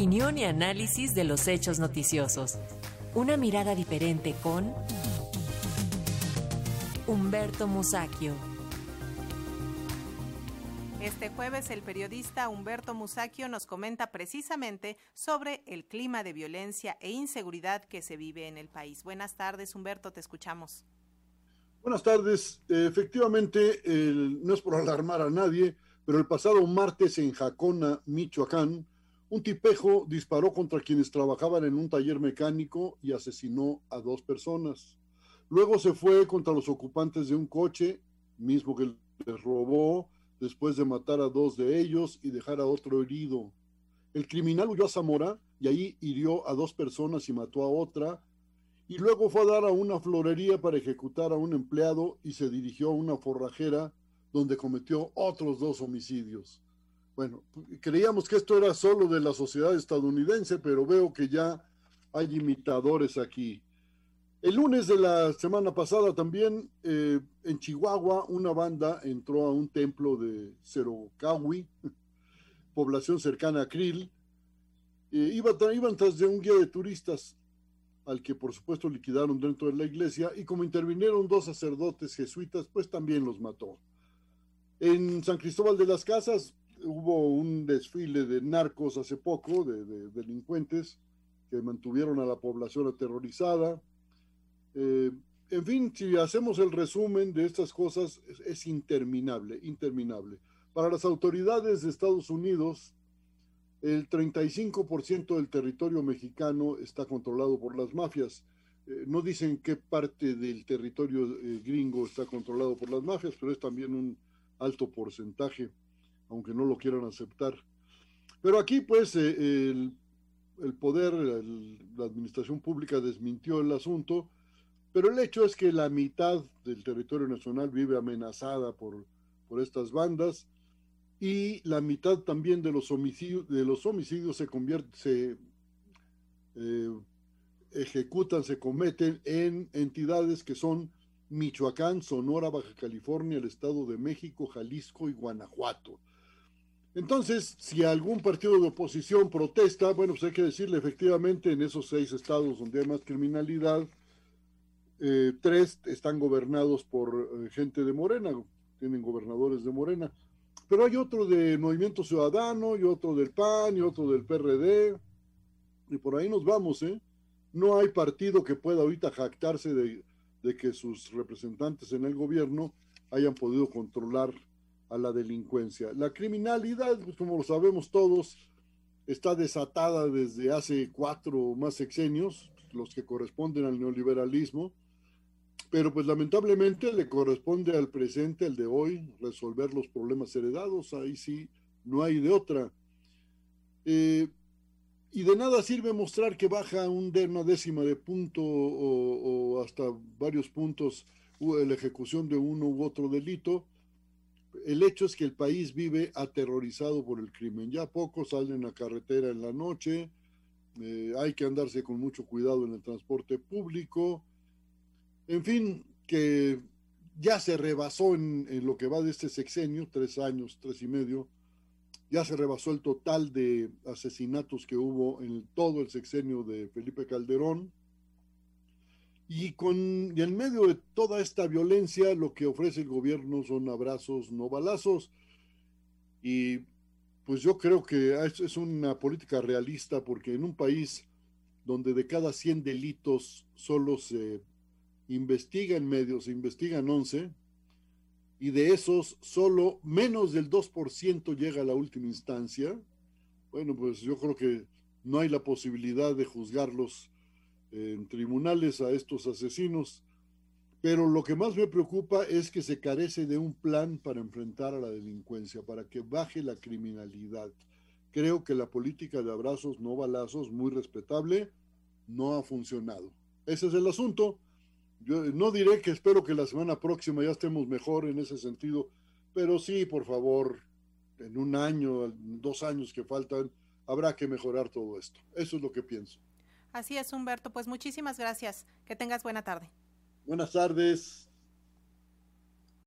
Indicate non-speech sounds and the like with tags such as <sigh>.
Opinión y análisis de los hechos noticiosos. Una mirada diferente con Humberto Musacchio. Este jueves el periodista Humberto Musacchio nos comenta precisamente sobre el clima de violencia e inseguridad que se vive en el país. Buenas tardes, Humberto, te escuchamos. Buenas tardes. efectivamente, no es por alarmar a nadie, pero el pasado martes en Jacona, Michoacán, un tipejo disparó contra quienes trabajaban en un taller mecánico y asesinó a dos personas. Luego se fue contra los ocupantes de un coche, mismo que les robó, después de matar a dos de ellos y dejar a otro herido. El criminal huyó a Zamora y ahí hirió a dos personas y mató a otra, y luego fue a dar a una florería para ejecutar a un empleado y se dirigió a una forrajera donde cometió otros dos homicidios. Bueno, creíamos que esto era solo de la sociedad estadounidense, pero veo que ya hay imitadores aquí. El lunes de la semana pasada también eh, en Chihuahua una banda entró a un templo de Cerocahui, <laughs> población cercana a Krill. Eh, iban tras de un guía de turistas al que por supuesto liquidaron dentro de la iglesia y como intervinieron dos sacerdotes jesuitas, pues también los mató. En San Cristóbal de las Casas hubo un desfile de narcos hace poco, de, de delincuentes que mantuvieron a la población aterrorizada eh, en fin, si hacemos el resumen de estas cosas, es, interminable, interminable. Para las autoridades de Estados Unidos, el 35% del territorio mexicano está controlado por las mafias. Eh, no dicen qué parte del territorio eh, gringo está controlado por las mafias, pero es también un alto porcentaje, aunque no lo quieran aceptar. Pero aquí, pues, el, poder, la administración pública desmintió el asunto pero el hecho es que la mitad del territorio nacional vive amenazada por, por estas bandas y la mitad también de los homicidios, de los homicidios se convierte, se eh, ejecutan, se cometen en entidades que son Michoacán, Sonora, Baja California, el Estado de México, Jalisco y Guanajuato. Entonces, si algún partido de oposición protesta, bueno, pues hay que decirle efectivamente en esos seis estados donde hay más criminalidad, eh, tres están gobernados por eh, gente de Morena, tienen gobernadores de Morena, pero hay otro de Movimiento Ciudadano y otro del PAN y otro del PRD, y por ahí nos vamos, ¿eh? No hay partido que pueda ahorita jactarse de, de que sus representantes en el gobierno hayan podido controlar a la delincuencia. La criminalidad, pues, como lo sabemos todos, está desatada desde hace cuatro o más sexenios, los que corresponden al neoliberalismo, pero pues lamentablemente le corresponde al presente, el de hoy, resolver los problemas heredados, ahí sí, no hay de otra. Eh, y de nada sirve mostrar que baja un una décima de punto o, hasta varios puntos la ejecución de uno u otro delito. El hecho es que el país vive aterrorizado por el crimen. Ya pocos salen a carretera en la noche, eh, hay que andarse con mucho cuidado en el transporte público, en fin, que ya se rebasó en, lo que va de este sexenio, tres años, tres y medio, ya se rebasó el total de asesinatos que hubo en todo el sexenio de Felipe Calderón. Y, con, y en medio de toda esta violencia, lo que ofrece el gobierno son abrazos, no balazos. Y pues yo creo que es una política realista porque en un país donde de cada 100 delitos solo se investigan medios, investigan 11, y de esos solo menos del 2% llega a la última instancia. Bueno, pues yo creo que no hay la posibilidad de juzgarlos en tribunales a estos asesinos, pero lo que más me preocupa es que se carece de un plan para enfrentar a la delincuencia, para que baje la criminalidad. Creo que la política de abrazos, no balazos, muy respetable, no ha funcionado. Ese es el asunto. Yo no diré que espero que la semana próxima ya estemos mejor en ese sentido, pero sí, por favor, en un año, dos años que faltan, habrá que mejorar todo esto. Eso es lo que pienso. Así es, Humberto. Pues muchísimas gracias. Que tengas buena tarde. Buenas tardes.